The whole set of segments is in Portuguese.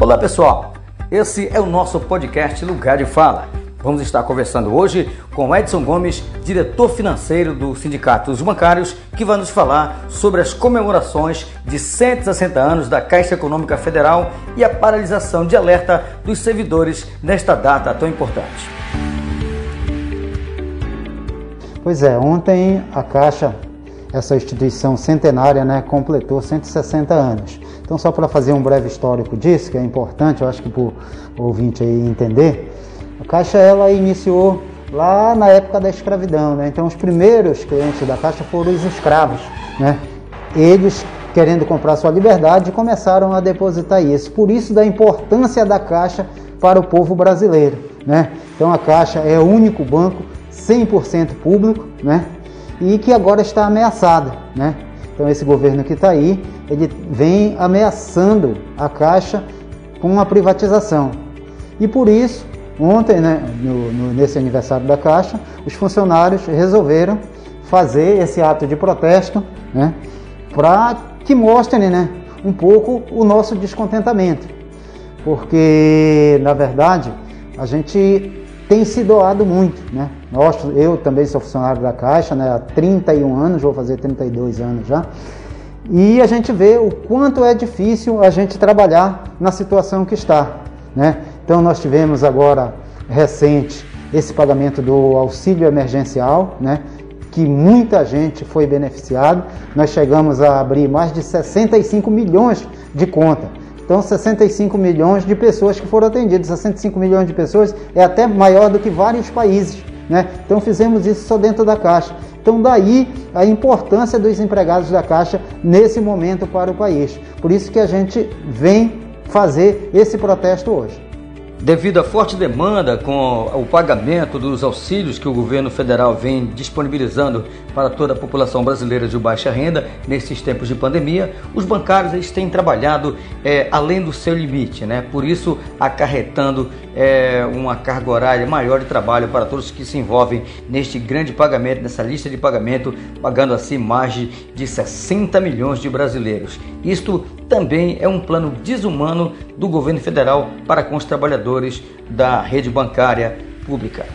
Olá pessoal, esse é o nosso podcast Lugar de Fala. Vamos estar conversando hoje com Edson Gomes, diretor financeiro do Sindicato dos Bancários, que vai nos falar sobre as comemorações de 160 anos da Caixa Econômica Federal e a paralisação de alerta dos servidores nesta data tão importante. Pois é, ontem a Caixa, essa instituição centenária, né, completou 160 anos. Então, só para fazer um breve histórico disso, que é importante, eu acho que para o ouvinte aí entender, a Caixa ela iniciou lá na época da escravidão, né? Então, os primeiros clientes da Caixa foram os escravos, né? Eles querendo comprar sua liberdade começaram a depositar isso. Por isso da importância da Caixa para o povo brasileiro, né? Então, a Caixa é o único banco 100% público, né? E que agora está ameaçada, né? Então esse governo que está aí, ele vem ameaçando a Caixa com a privatização. E por isso, ontem, né, no, no, nesse aniversário da Caixa, os funcionários resolveram fazer esse ato de protesto, né, para que mostrem, né, um pouco o nosso descontentamento, porque na verdade a gente tem se doado muito, né? Nós, eu também sou funcionário da Caixa, né? Há 31 anos, vou fazer 32 anos já. E a gente vê o quanto é difícil a gente trabalhar na situação que está, né? Então nós tivemos agora recente esse pagamento do auxílio emergencial, né? Que muita gente foi beneficiado. Nós chegamos a abrir mais de 65 milhões de contas. Então, 65 milhões de pessoas que foram atendidas. 65 milhões de pessoas é até maior do que vários países. Né? Então, fizemos isso só dentro da Caixa. Então, daí a importância dos empregados da Caixa nesse momento para o país. Por isso que a gente vem fazer esse protesto hoje. Devido à forte demanda com o pagamento dos auxílios que o governo federal vem disponibilizando para toda a população brasileira de baixa renda nesses tempos de pandemia, os bancários eles têm trabalhado é, além do seu limite, né? por isso acarretando é, uma carga horária maior de trabalho para todos que se envolvem neste grande pagamento, nessa lista de pagamento, pagando assim mais de 60 milhões de brasileiros. Isto também é um plano desumano do governo federal para com os trabalhadores da rede bancária pública.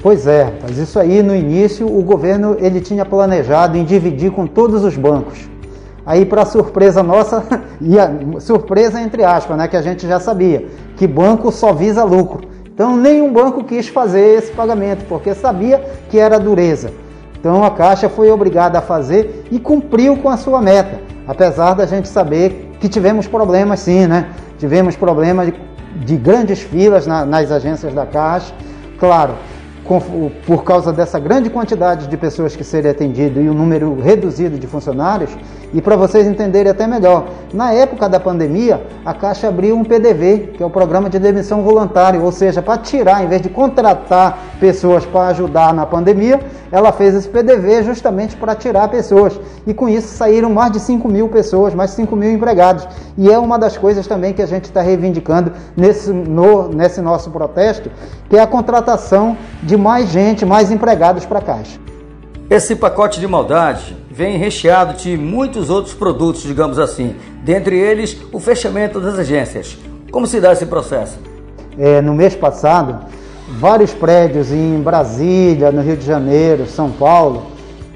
Pois é, mas isso aí no início o governo ele tinha planejado em dividir com todos os bancos. Aí para surpresa nossa, e surpresa entre aspas, né, que a gente já sabia, que banco só visa lucro. Então nenhum banco quis fazer esse pagamento, porque sabia que era dureza. Então a Caixa foi obrigada a fazer e cumpriu com a sua meta, apesar da gente saber que tivemos problemas sim, né? Tivemos problemas de, de grandes filas na, nas agências da Caixa. Claro, por causa dessa grande quantidade de pessoas que serem atendidas e o número reduzido de funcionários, e para vocês entenderem até melhor, na época da pandemia, a Caixa abriu um PDV, que é o Programa de Demissão Voluntária, ou seja, para tirar, em vez de contratar pessoas para ajudar na pandemia, ela fez esse PDV justamente para tirar pessoas. E com isso saíram mais de 5 mil pessoas, mais de 5 mil empregados. E é uma das coisas também que a gente está reivindicando nesse, no, nesse nosso protesto, que é a contratação de de mais gente, mais empregados para a Caixa. Esse pacote de maldade vem recheado de muitos outros produtos, digamos assim, dentre eles o fechamento das agências. Como se dá esse processo? É, no mês passado, vários prédios em Brasília, no Rio de Janeiro, São Paulo,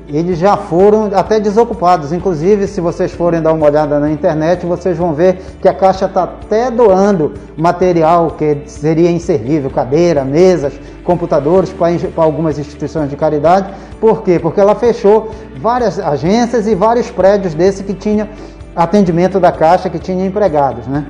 eles já foram até desocupados. Inclusive, se vocês forem dar uma olhada na internet, vocês vão ver que a Caixa está até doando material que seria inservível, cadeira, mesas, computadores para algumas instituições de caridade. Por quê? Porque ela fechou várias agências e vários prédios desse que tinha atendimento da Caixa, que tinha empregados, né?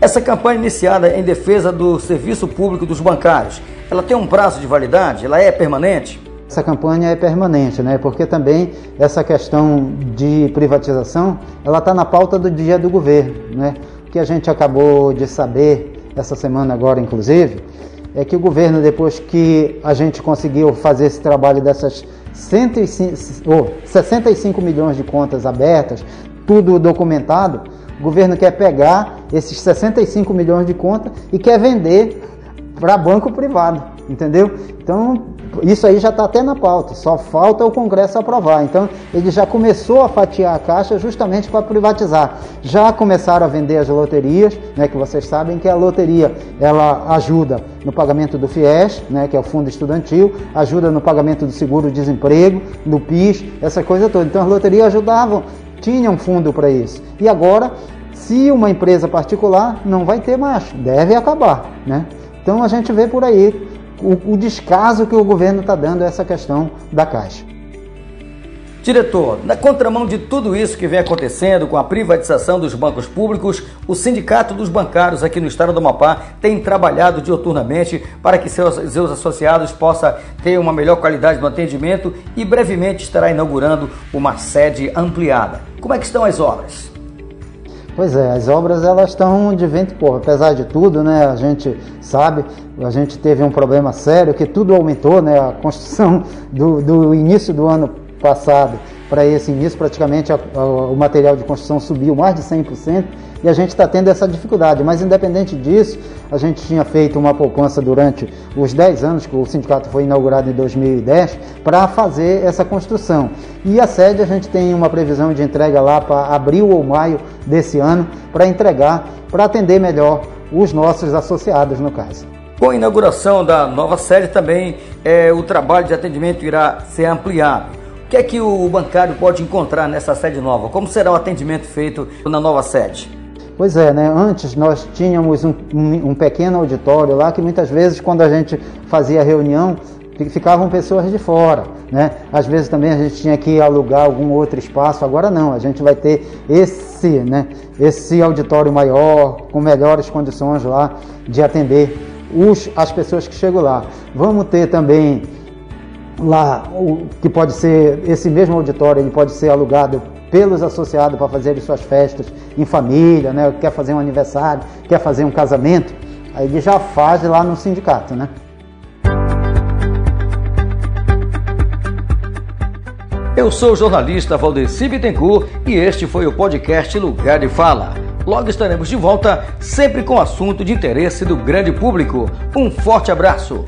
Essa campanha iniciada em defesa do serviço público dos bancários, ela tem um prazo de validade? Ela é permanente? Essa campanha é permanente, né? Porque também essa questão de privatização, ela está na pauta do dia do governo, né? O que a gente acabou de saber essa semana agora, inclusive, é que o governo, depois que a gente conseguiu fazer esse trabalho dessas 105, oh, 65 milhões de contas abertas, tudo documentado, o governo quer pegar esses 65 milhões de contas e quer vender para banco privado. entendeu? Então, isso aí já está até na pauta, só falta o Congresso aprovar. Então, ele já começou a fatiar a Caixa justamente para privatizar. Já começaram a vender as loterias, né, que vocês sabem que a loteria ela ajuda no pagamento do FIES, né, que é o Fundo Estudantil, ajuda no pagamento do seguro-desemprego, do PIS, essa coisa toda. Então, as loterias ajudavam, tinham fundo para isso. E agora, se uma empresa particular, não vai ter mais, deve acabar. Né? Então, a gente vê por aí o, o descaso que o governo está dando a essa questão da Caixa. Diretor, na contramão de tudo isso que vem acontecendo com a privatização dos bancos públicos, o Sindicato dos Bancários aqui no estado do Amapá tem trabalhado dioturnamente para que seus, seus associados possam ter uma melhor qualidade do atendimento e brevemente estará inaugurando uma sede ampliada. Como é que estão as obras? Pois é, as obras elas estão de vento porra. Apesar de tudo, né, a gente sabe, a gente teve um problema sério que tudo aumentou, né, a construção do, do início do ano passado para esse início, praticamente a, a, o material de construção subiu mais de 100% e a gente está tendo essa dificuldade. Mas, independente disso, a gente tinha feito uma poupança durante os 10 anos que o sindicato foi inaugurado em 2010 para fazer essa construção. E a sede a gente tem uma previsão de entrega lá para abril ou maio desse ano para entregar, para atender melhor os nossos associados, no caso. Com a inauguração da nova sede também, é, o trabalho de atendimento irá ser ampliado que é que o bancário pode encontrar nessa sede nova? Como será o atendimento feito na nova sede? Pois é, né? Antes nós tínhamos um, um, pequeno auditório lá que muitas vezes quando a gente fazia reunião ficavam pessoas de fora, né? Às vezes também a gente tinha que alugar algum outro espaço. Agora não, a gente vai ter esse, né? Esse auditório maior com melhores condições lá de atender os, as pessoas que chegam lá. Vamos ter também lá, o, que pode ser esse mesmo auditório, ele pode ser alugado pelos associados para fazer suas festas em família, né? Quer fazer um aniversário, quer fazer um casamento, aí ele já faz lá no sindicato, né? Eu sou o jornalista Valdeci Bittencourt e este foi o podcast Lugar de Fala. Logo estaremos de volta, sempre com assunto de interesse do grande público. Um forte abraço!